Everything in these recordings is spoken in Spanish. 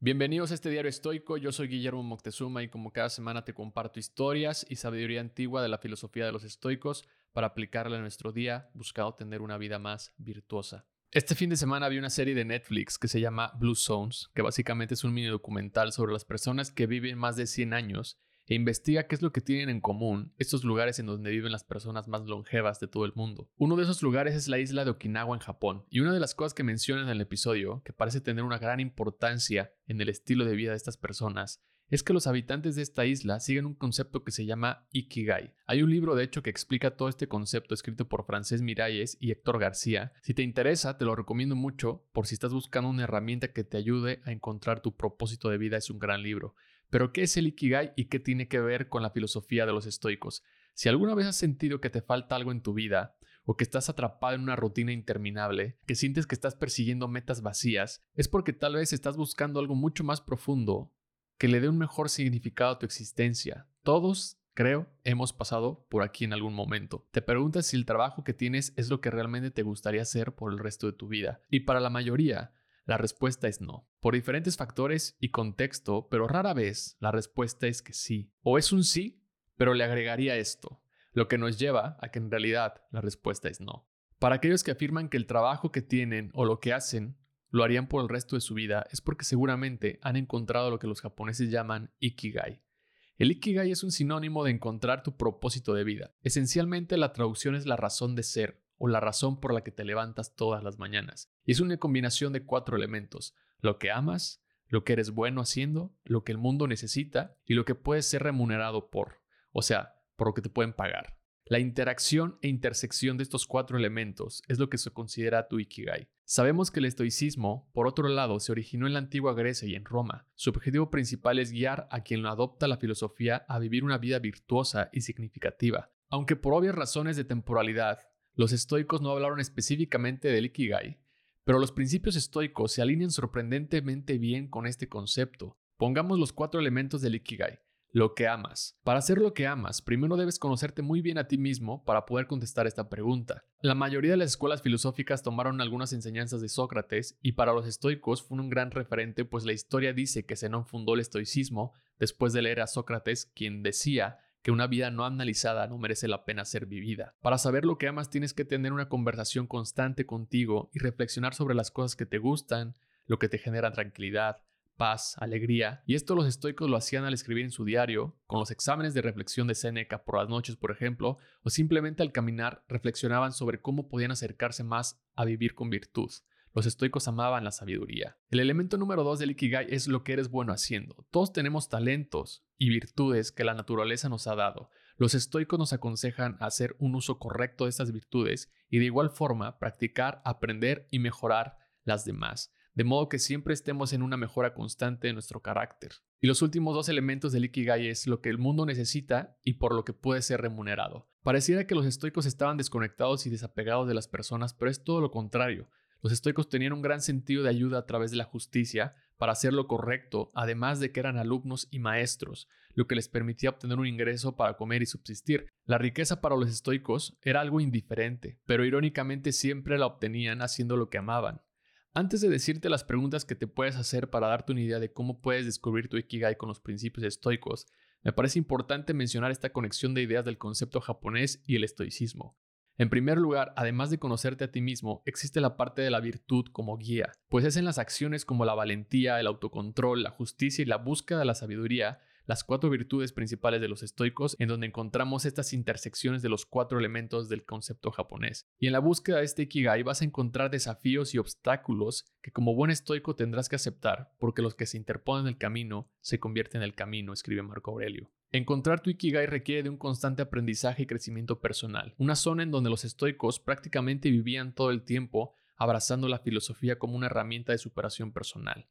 Bienvenidos a este diario estoico, yo soy Guillermo Moctezuma y como cada semana te comparto historias y sabiduría antigua de la filosofía de los estoicos para aplicarla en nuestro día, buscando tener una vida más virtuosa. Este fin de semana vi una serie de Netflix que se llama Blue Zones, que básicamente es un mini documental sobre las personas que viven más de 100 años e investiga qué es lo que tienen en común estos lugares en donde viven las personas más longevas de todo el mundo. Uno de esos lugares es la isla de Okinawa en Japón, y una de las cosas que menciona en el episodio, que parece tener una gran importancia en el estilo de vida de estas personas, es que los habitantes de esta isla siguen un concepto que se llama Ikigai. Hay un libro de hecho que explica todo este concepto escrito por Francés Miralles y Héctor García. Si te interesa, te lo recomiendo mucho por si estás buscando una herramienta que te ayude a encontrar tu propósito de vida, es un gran libro. Pero ¿qué es el Ikigai y qué tiene que ver con la filosofía de los estoicos? Si alguna vez has sentido que te falta algo en tu vida, o que estás atrapado en una rutina interminable, que sientes que estás persiguiendo metas vacías, es porque tal vez estás buscando algo mucho más profundo que le dé un mejor significado a tu existencia. Todos, creo, hemos pasado por aquí en algún momento. Te preguntas si el trabajo que tienes es lo que realmente te gustaría hacer por el resto de tu vida. Y para la mayoría, la respuesta es no, por diferentes factores y contexto, pero rara vez la respuesta es que sí. O es un sí, pero le agregaría esto, lo que nos lleva a que en realidad la respuesta es no. Para aquellos que afirman que el trabajo que tienen o lo que hacen lo harían por el resto de su vida, es porque seguramente han encontrado lo que los japoneses llaman ikigai. El ikigai es un sinónimo de encontrar tu propósito de vida. Esencialmente la traducción es la razón de ser o la razón por la que te levantas todas las mañanas. Y es una combinación de cuatro elementos, lo que amas, lo que eres bueno haciendo, lo que el mundo necesita y lo que puedes ser remunerado por, o sea, por lo que te pueden pagar. La interacción e intersección de estos cuatro elementos es lo que se considera tu Ikigai. Sabemos que el estoicismo, por otro lado, se originó en la antigua Grecia y en Roma. Su objetivo principal es guiar a quien lo adopta la filosofía a vivir una vida virtuosa y significativa. Aunque por obvias razones de temporalidad, los estoicos no hablaron específicamente del Ikigai, pero los principios estoicos se alinean sorprendentemente bien con este concepto. Pongamos los cuatro elementos del Ikigai. Lo que amas. Para hacer lo que amas, primero debes conocerte muy bien a ti mismo para poder contestar esta pregunta. La mayoría de las escuelas filosóficas tomaron algunas enseñanzas de Sócrates y para los estoicos fue un gran referente pues la historia dice que Zenón fundó el estoicismo después de leer a Sócrates quien decía que una vida no analizada no merece la pena ser vivida. Para saber lo que amas tienes que tener una conversación constante contigo y reflexionar sobre las cosas que te gustan, lo que te genera tranquilidad, paz, alegría, y esto los estoicos lo hacían al escribir en su diario, con los exámenes de reflexión de Séneca por las noches, por ejemplo, o simplemente al caminar reflexionaban sobre cómo podían acercarse más a vivir con virtud. Los estoicos amaban la sabiduría. El elemento número dos del Ikigai es lo que eres bueno haciendo. Todos tenemos talentos y virtudes que la naturaleza nos ha dado. Los estoicos nos aconsejan hacer un uso correcto de estas virtudes y de igual forma practicar, aprender y mejorar las demás, de modo que siempre estemos en una mejora constante de nuestro carácter. Y los últimos dos elementos del Ikigai es lo que el mundo necesita y por lo que puede ser remunerado. Pareciera que los estoicos estaban desconectados y desapegados de las personas, pero es todo lo contrario. Los estoicos tenían un gran sentido de ayuda a través de la justicia para hacer lo correcto, además de que eran alumnos y maestros, lo que les permitía obtener un ingreso para comer y subsistir. La riqueza para los estoicos era algo indiferente, pero irónicamente siempre la obtenían haciendo lo que amaban. Antes de decirte las preguntas que te puedes hacer para darte una idea de cómo puedes descubrir tu Ikigai con los principios estoicos, me parece importante mencionar esta conexión de ideas del concepto japonés y el estoicismo. En primer lugar, además de conocerte a ti mismo, existe la parte de la virtud como guía, pues es en las acciones como la valentía, el autocontrol, la justicia y la búsqueda de la sabiduría las cuatro virtudes principales de los estoicos, en donde encontramos estas intersecciones de los cuatro elementos del concepto japonés. Y en la búsqueda de este Ikigai vas a encontrar desafíos y obstáculos que como buen estoico tendrás que aceptar, porque los que se interponen en el camino se convierten en el camino, escribe Marco Aurelio. Encontrar tu Ikigai requiere de un constante aprendizaje y crecimiento personal, una zona en donde los estoicos prácticamente vivían todo el tiempo abrazando la filosofía como una herramienta de superación personal.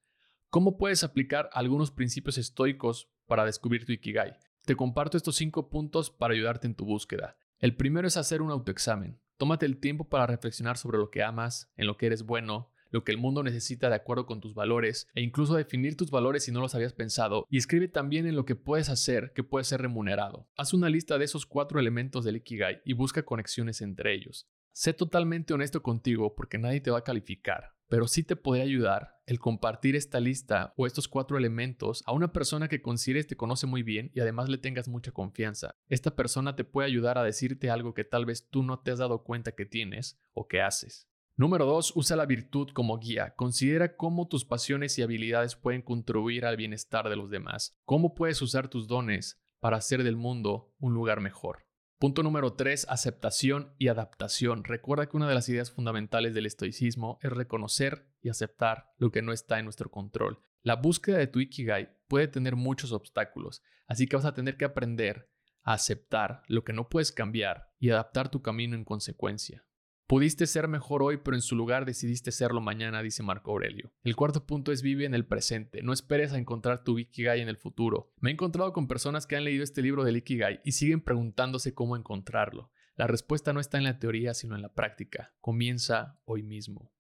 ¿Cómo puedes aplicar algunos principios estoicos para descubrir tu Ikigai? Te comparto estos cinco puntos para ayudarte en tu búsqueda. El primero es hacer un autoexamen. Tómate el tiempo para reflexionar sobre lo que amas, en lo que eres bueno, lo que el mundo necesita de acuerdo con tus valores e incluso definir tus valores si no los habías pensado y escribe también en lo que puedes hacer que puede ser remunerado. Haz una lista de esos cuatro elementos del Ikigai y busca conexiones entre ellos. Sé totalmente honesto contigo porque nadie te va a calificar, pero sí te podría ayudar el compartir esta lista o estos cuatro elementos a una persona que consideres te conoce muy bien y además le tengas mucha confianza. Esta persona te puede ayudar a decirte algo que tal vez tú no te has dado cuenta que tienes o que haces. Número 2. Usa la virtud como guía. Considera cómo tus pasiones y habilidades pueden contribuir al bienestar de los demás. Cómo puedes usar tus dones para hacer del mundo un lugar mejor. Punto número 3, aceptación y adaptación. Recuerda que una de las ideas fundamentales del estoicismo es reconocer y aceptar lo que no está en nuestro control. La búsqueda de tu Ikigai puede tener muchos obstáculos, así que vas a tener que aprender a aceptar lo que no puedes cambiar y adaptar tu camino en consecuencia. Pudiste ser mejor hoy, pero en su lugar decidiste serlo mañana, dice Marco Aurelio. El cuarto punto es vive en el presente. No esperes a encontrar tu Ikigai en el futuro. Me he encontrado con personas que han leído este libro del Ikigai y siguen preguntándose cómo encontrarlo. La respuesta no está en la teoría, sino en la práctica. Comienza hoy mismo.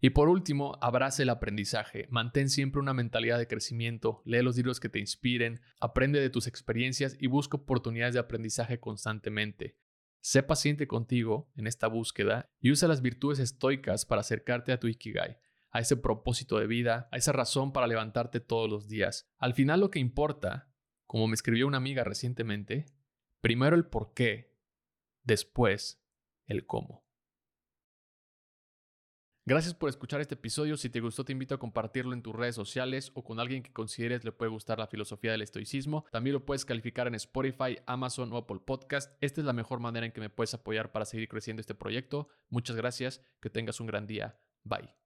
Y por último, abrace el aprendizaje. Mantén siempre una mentalidad de crecimiento, lee los libros que te inspiren, aprende de tus experiencias y busca oportunidades de aprendizaje constantemente. Sé paciente contigo en esta búsqueda y usa las virtudes estoicas para acercarte a tu Ikigai, a ese propósito de vida, a esa razón para levantarte todos los días. Al final lo que importa, como me escribió una amiga recientemente, primero el por qué, después el cómo. Gracias por escuchar este episodio. Si te gustó, te invito a compartirlo en tus redes sociales o con alguien que consideres le puede gustar la filosofía del estoicismo. También lo puedes calificar en Spotify, Amazon o Apple Podcast. Esta es la mejor manera en que me puedes apoyar para seguir creciendo este proyecto. Muchas gracias. Que tengas un gran día. Bye.